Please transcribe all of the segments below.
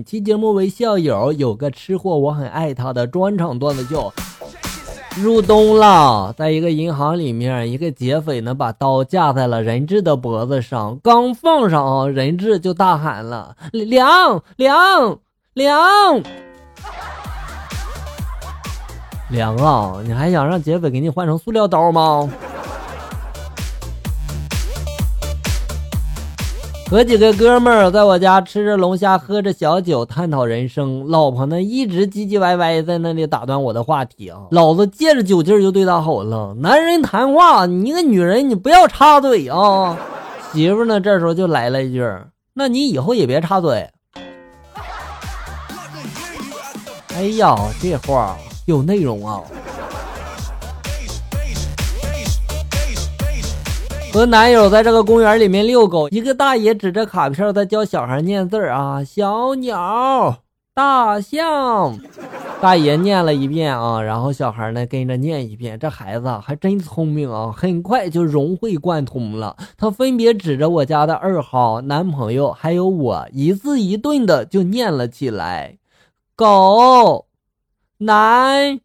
本期节目为校友有个吃货，我很爱他的专场段子秀。入冬了，在一个银行里面，一个劫匪呢把刀架在了人质的脖子上，刚放上啊，人质就大喊了：“凉凉凉凉啊！你还想让劫匪给你换成塑料刀吗？”和几个哥们儿在我家吃着龙虾，喝着小酒，探讨人生。老婆呢一直唧唧歪歪在那里打断我的话题啊！老子借着酒劲儿就对他吼了：“男人谈话，你一个女人你不要插嘴啊！”媳妇呢这时候就来了一句：“那你以后也别插嘴。”哎呀，这话有内容啊！和男友在这个公园里面遛狗，一个大爷指着卡片在教小孩念字儿啊，小鸟、大象，大爷念了一遍啊，然后小孩呢跟着念一遍，这孩子还真聪明啊，很快就融会贯通了。他分别指着我家的二号男朋友还有我，一字一顿的就念了起来：狗、男、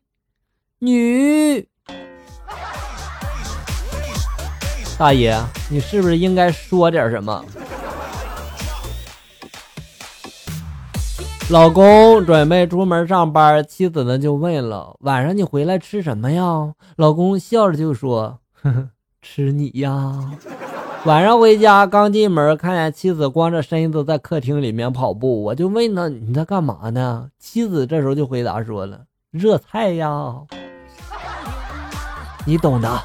女。大爷，你是不是应该说点什么？老公准备出门上班，妻子呢就问了：“晚上你回来吃什么呀？”老公笑着就说：“呵呵，吃你呀。”晚上回家刚进门，看见妻子光着身子在客厅里面跑步，我就问他：“你在干嘛呢？”妻子这时候就回答说了：“热菜呀，你懂的。”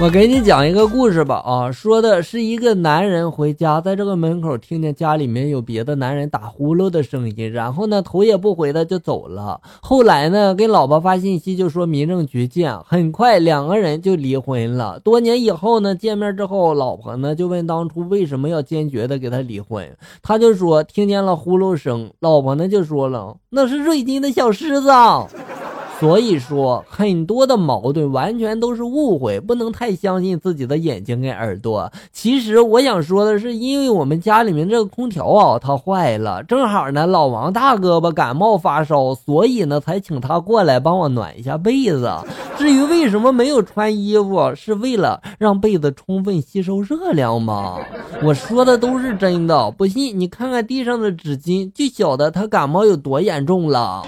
我给你讲一个故事吧，啊，说的是一个男人回家，在这个门口听见家里面有别的男人打呼噜的声音，然后呢头也不回的就走了。后来呢给老婆发信息就说民政局见，很快两个人就离婚了。多年以后呢见面之后，老婆呢就问当初为什么要坚决的给他离婚，他就说听见了呼噜声，老婆呢就说了那是瑞金的小狮子。所以说，很多的矛盾完全都是误会，不能太相信自己的眼睛跟耳朵。其实我想说的是，因为我们家里面这个空调啊，它坏了，正好呢，老王大哥吧感冒发烧，所以呢才请他过来帮我暖一下被子。至于为什么没有穿衣服，是为了让被子充分吸收热量吗？我说的都是真的，不信你看看地上的纸巾，就晓得他感冒有多严重了。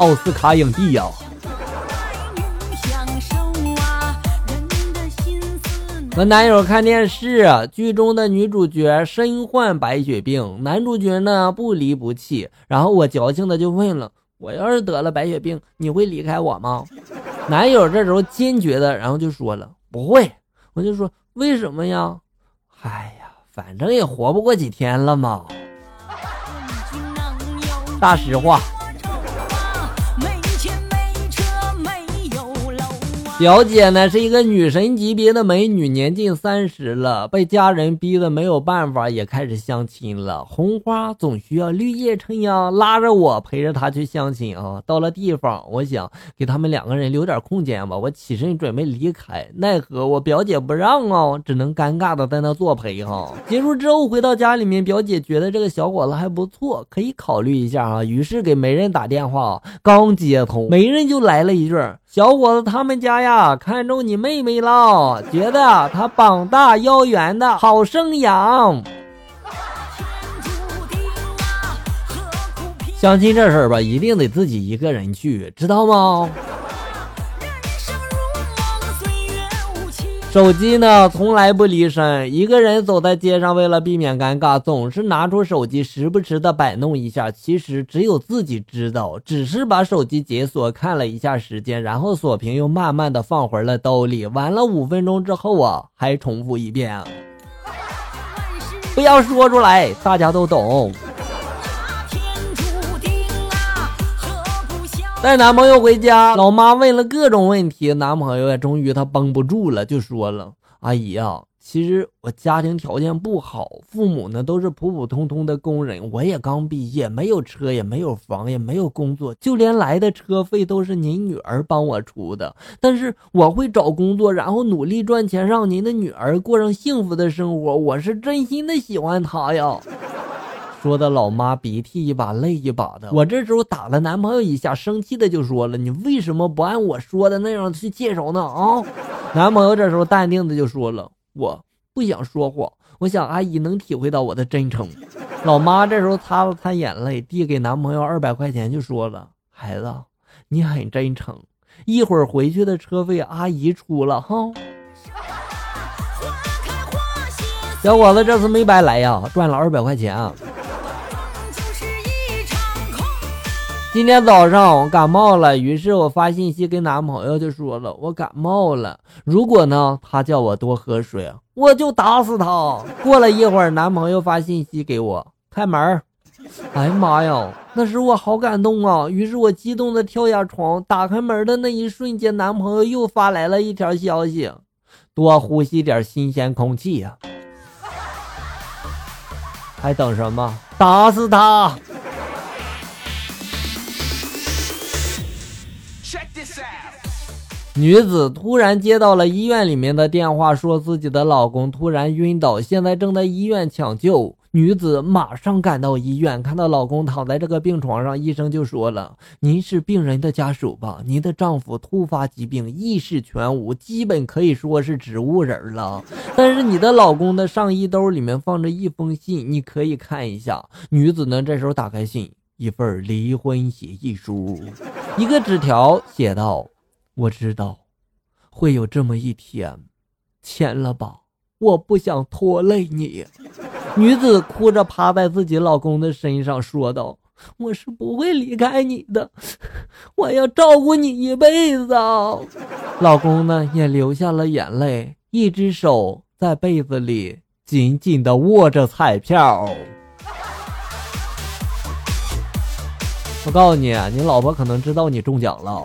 奥斯卡影帝呀！和男友看电视，剧中的女主角身患白血病，男主角呢不离不弃。然后我矫情的就问了：“我要是得了白血病，你会离开我吗？”男友这时候坚决的，然后就说了：“不会。”我就说：“为什么呀？”哎呀，反正也活不过几天了嘛。大实话。表姐呢是一个女神级别的美女，年近三十了，被家人逼得没有办法，也开始相亲了。红花总需要绿叶衬呀，拉着我陪着她去相亲啊。到了地方，我想给他们两个人留点空间吧，我起身准备离开，奈何我表姐不让啊，只能尴尬的在那作陪哈。结束之后回到家里面，表姐觉得这个小伙子还不错，可以考虑一下啊。于是给媒人打电话，刚接通，媒人就来了一句。小伙子，他们家呀看中你妹妹了，觉得她膀大腰圆的好生养。相亲这事儿吧，一定得自己一个人去，知道吗？手机呢，从来不离身。一个人走在街上，为了避免尴尬，总是拿出手机，时不时的摆弄一下。其实只有自己知道，只是把手机解锁，看了一下时间，然后锁屏，又慢慢的放回了兜里。完了五分钟之后啊，还重复一遍。不要说出来，大家都懂。带男朋友回家，老妈问了各种问题，男朋友也终于他绷不住了，就说了：“阿姨啊。其实我家庭条件不好，父母呢都是普普通通的工人，我也刚毕业，没有车，也没有房，也没有工作，就连来的车费都是您女儿帮我出的。但是我会找工作，然后努力赚钱，让您的女儿过上幸福的生活。我是真心的喜欢她呀。说的老妈鼻涕一把泪一把的。我这时候打了男朋友一下，生气的就说了：“你为什么不按我说的那样去介绍呢？”啊，男朋友这时候淡定的就说了。我不想说谎，我想阿姨能体会到我的真诚。老妈这时候擦了擦眼泪，递给男朋友二百块钱，就说了：“孩子，你很真诚，一会儿回去的车费阿姨出了哈。”小伙子这次没白来呀，赚了二百块钱啊。今天早上我感冒了，于是我发信息给男朋友就说了我感冒了。如果呢他叫我多喝水，我就打死他。过了一会儿，男朋友发信息给我 开门。哎呀妈呀，那时我好感动啊！于是我激动的跳下床，打开门的那一瞬间，男朋友又发来了一条消息：多呼吸点新鲜空气呀！还等什么？打死他！女子突然接到了医院里面的电话，说自己的老公突然晕倒，现在正在医院抢救。女子马上赶到医院，看到老公躺在这个病床上，医生就说了：“您是病人的家属吧？您的丈夫突发疾病，意识全无，基本可以说是植物人了。但是你的老公的上衣兜里面放着一封信，你可以看一下。”女子呢，这时候打开信，一份离婚协议书，一个纸条写道。我知道，会有这么一天，签了吧，我不想拖累你。女子哭着趴在自己老公的身上说道：“我是不会离开你的，我要照顾你一辈子。”老公呢也流下了眼泪，一只手在被子里紧紧的握着彩票。我告诉你，你老婆可能知道你中奖了。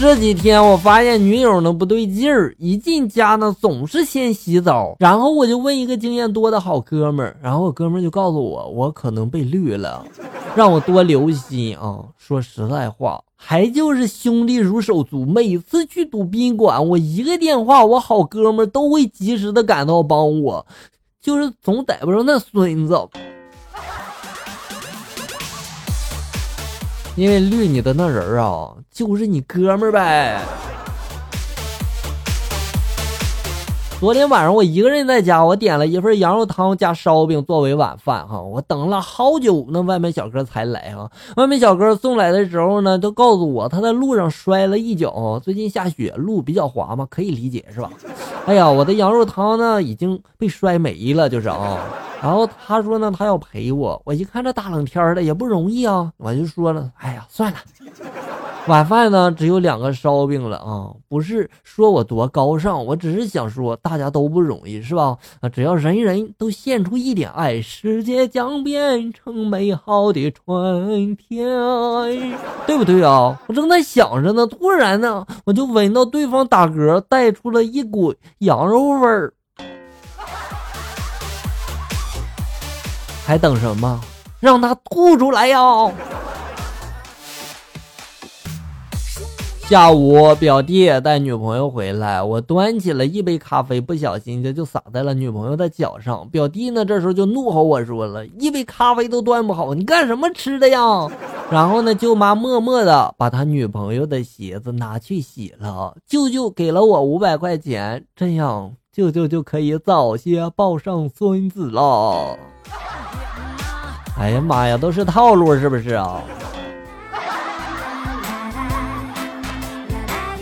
这几天我发现女友呢不对劲儿，一进家呢总是先洗澡，然后我就问一个经验多的好哥们儿，然后我哥们儿就告诉我我可能被绿了，让我多留心啊。说实在话，还就是兄弟如手足，每次去赌宾馆，我一个电话，我好哥们儿都会及时的赶到帮我，就是总逮不着那孙子。因为绿你的那人啊，就是你哥们儿呗。昨天晚上我一个人在家，我点了一份羊肉汤加烧饼作为晚饭哈。我等了好久，那外卖小哥才来哈。外卖小哥送来的时候呢，都告诉我他在路上摔了一跤。最近下雪，路比较滑嘛，可以理解是吧？哎呀，我的羊肉汤呢已经被摔没了，就是啊。然后他说呢，他要陪我。我一看这大冷天的也不容易啊，我就说了，哎呀，算了。晚饭呢只有两个烧饼了啊，不是说我多高尚，我只是想说大家都不容易，是吧？啊，只要人人都献出一点爱，世界将变成美好的春天，对不对啊？我正在想着呢，突然呢，我就闻到对方打嗝带出了一股羊肉味儿。还等什么？让他吐出来呀！下午，表弟带女朋友回来，我端起了一杯咖啡，不小心就就洒在了女朋友的脚上。表弟呢，这时候就怒吼我说了：“一杯咖啡都端不好，你干什么吃的呀？”然后呢，舅妈默默的把他女朋友的鞋子拿去洗了。舅舅给了我五百块钱，这样舅舅就可以早些抱上孙子了。哎呀妈呀，都是套路是不是啊？